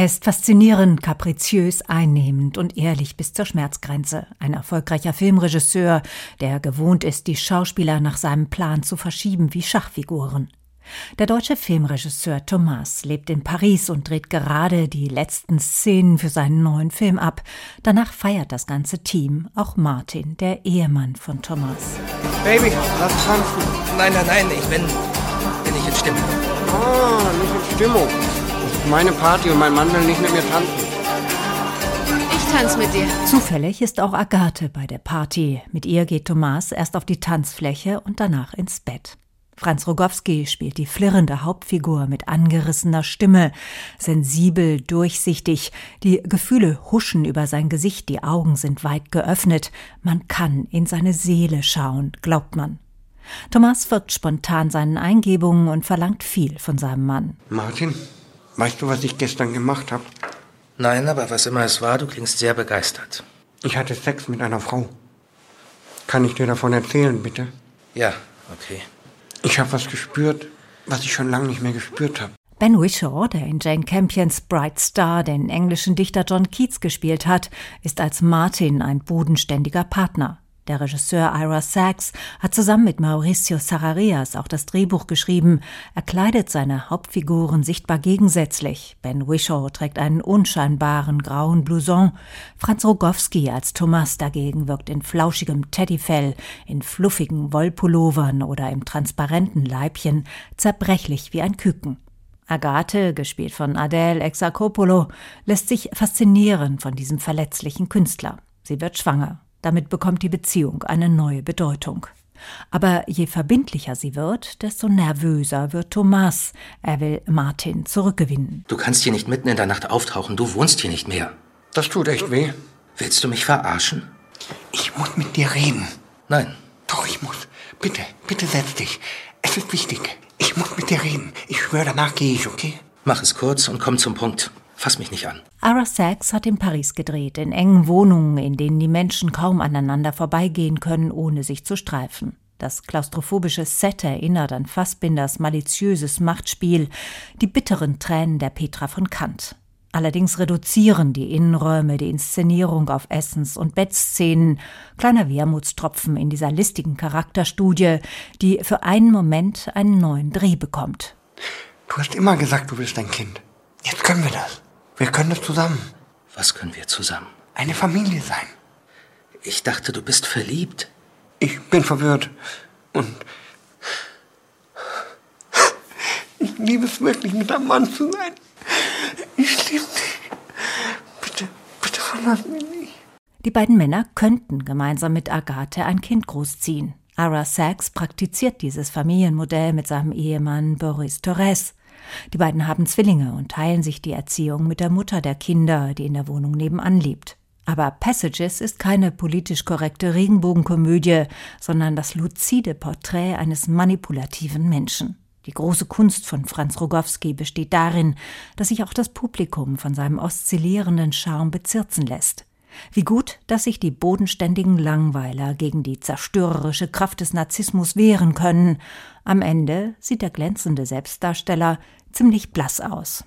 Er ist faszinierend, kapriziös, einnehmend und ehrlich bis zur Schmerzgrenze. Ein erfolgreicher Filmregisseur, der gewohnt ist, die Schauspieler nach seinem Plan zu verschieben wie Schachfiguren. Der deutsche Filmregisseur Thomas lebt in Paris und dreht gerade die letzten Szenen für seinen neuen Film ab. Danach feiert das ganze Team, auch Martin, der Ehemann von Thomas. Baby, lass tanzen. Nein, nein, nein, ich bin, bin nicht in Stimmung. Ah, nicht in Stimmung. Meine Party und mein Mann will nicht mit mir tanzen. Ich tanze mit dir. Zufällig ist auch Agathe bei der Party. Mit ihr geht Thomas erst auf die Tanzfläche und danach ins Bett. Franz Rogowski spielt die flirrende Hauptfigur mit angerissener Stimme, sensibel, durchsichtig, die Gefühle huschen über sein Gesicht, die Augen sind weit geöffnet, man kann in seine Seele schauen, glaubt man. Thomas folgt spontan seinen Eingebungen und verlangt viel von seinem Mann. Martin, weißt du, was ich gestern gemacht habe? Nein, aber was immer es war, du klingst sehr begeistert. Ich hatte Sex mit einer Frau. Kann ich dir davon erzählen, bitte? Ja, okay. Ich habe was gespürt, was ich schon lange nicht mehr gespürt habe. Ben Whishaw, der in Jane Campions Bright Star den englischen Dichter John Keats gespielt hat, ist als Martin ein bodenständiger Partner. Der Regisseur Ira Sachs hat zusammen mit Mauricio Sararias auch das Drehbuch geschrieben. Er kleidet seine Hauptfiguren sichtbar gegensätzlich. Ben Whishaw trägt einen unscheinbaren grauen Blouson. Franz Rogowski als Thomas dagegen wirkt in flauschigem Teddyfell, in fluffigen Wollpullovern oder im transparenten Leibchen, zerbrechlich wie ein Küken. Agathe, gespielt von Adele Exarchopoulos, lässt sich faszinieren von diesem verletzlichen Künstler. Sie wird schwanger. Damit bekommt die Beziehung eine neue Bedeutung. Aber je verbindlicher sie wird, desto nervöser wird Thomas. Er will Martin zurückgewinnen. Du kannst hier nicht mitten in der Nacht auftauchen. Du wohnst hier nicht mehr. Das tut echt weh. Willst du mich verarschen? Ich muss mit dir reden. Nein. Doch, ich muss. Bitte, bitte setz dich. Es ist wichtig. Ich muss mit dir reden. Ich schwöre, danach gehe ich, okay? Mach es kurz und komm zum Punkt. Fass mich nicht an. Ara Sachs hat in Paris gedreht, in engen Wohnungen, in denen die Menschen kaum aneinander vorbeigehen können, ohne sich zu streifen. Das klaustrophobische Set erinnert an Fassbinders maliziöses Machtspiel, die bitteren Tränen der Petra von Kant. Allerdings reduzieren die Innenräume die Inszenierung auf Essens- und Bettszenen, kleiner Wermutstropfen in dieser listigen Charakterstudie, die für einen Moment einen neuen Dreh bekommt. Du hast immer gesagt, du bist ein Kind. Jetzt können wir das. Wir können das zusammen. Was können wir zusammen? Eine Familie sein. Ich dachte, du bist verliebt. Ich bin verwirrt. Und ich liebe es wirklich, mit einem Mann zu sein. Ich liebe dich. Bitte, bitte verlass mich nicht. Die beiden Männer könnten gemeinsam mit Agathe ein Kind großziehen. Ara Sachs praktiziert dieses Familienmodell mit seinem Ehemann Boris Torres. Die beiden haben Zwillinge und teilen sich die Erziehung mit der Mutter der Kinder, die in der Wohnung nebenan lebt. Aber Passages ist keine politisch korrekte Regenbogenkomödie, sondern das luzide Porträt eines manipulativen Menschen. Die große Kunst von Franz Rogowski besteht darin, dass sich auch das Publikum von seinem oszillierenden Charme bezirzen lässt. Wie gut, dass sich die bodenständigen Langweiler gegen die zerstörerische Kraft des Narzissmus wehren können. Am Ende sieht der glänzende Selbstdarsteller ziemlich blass aus.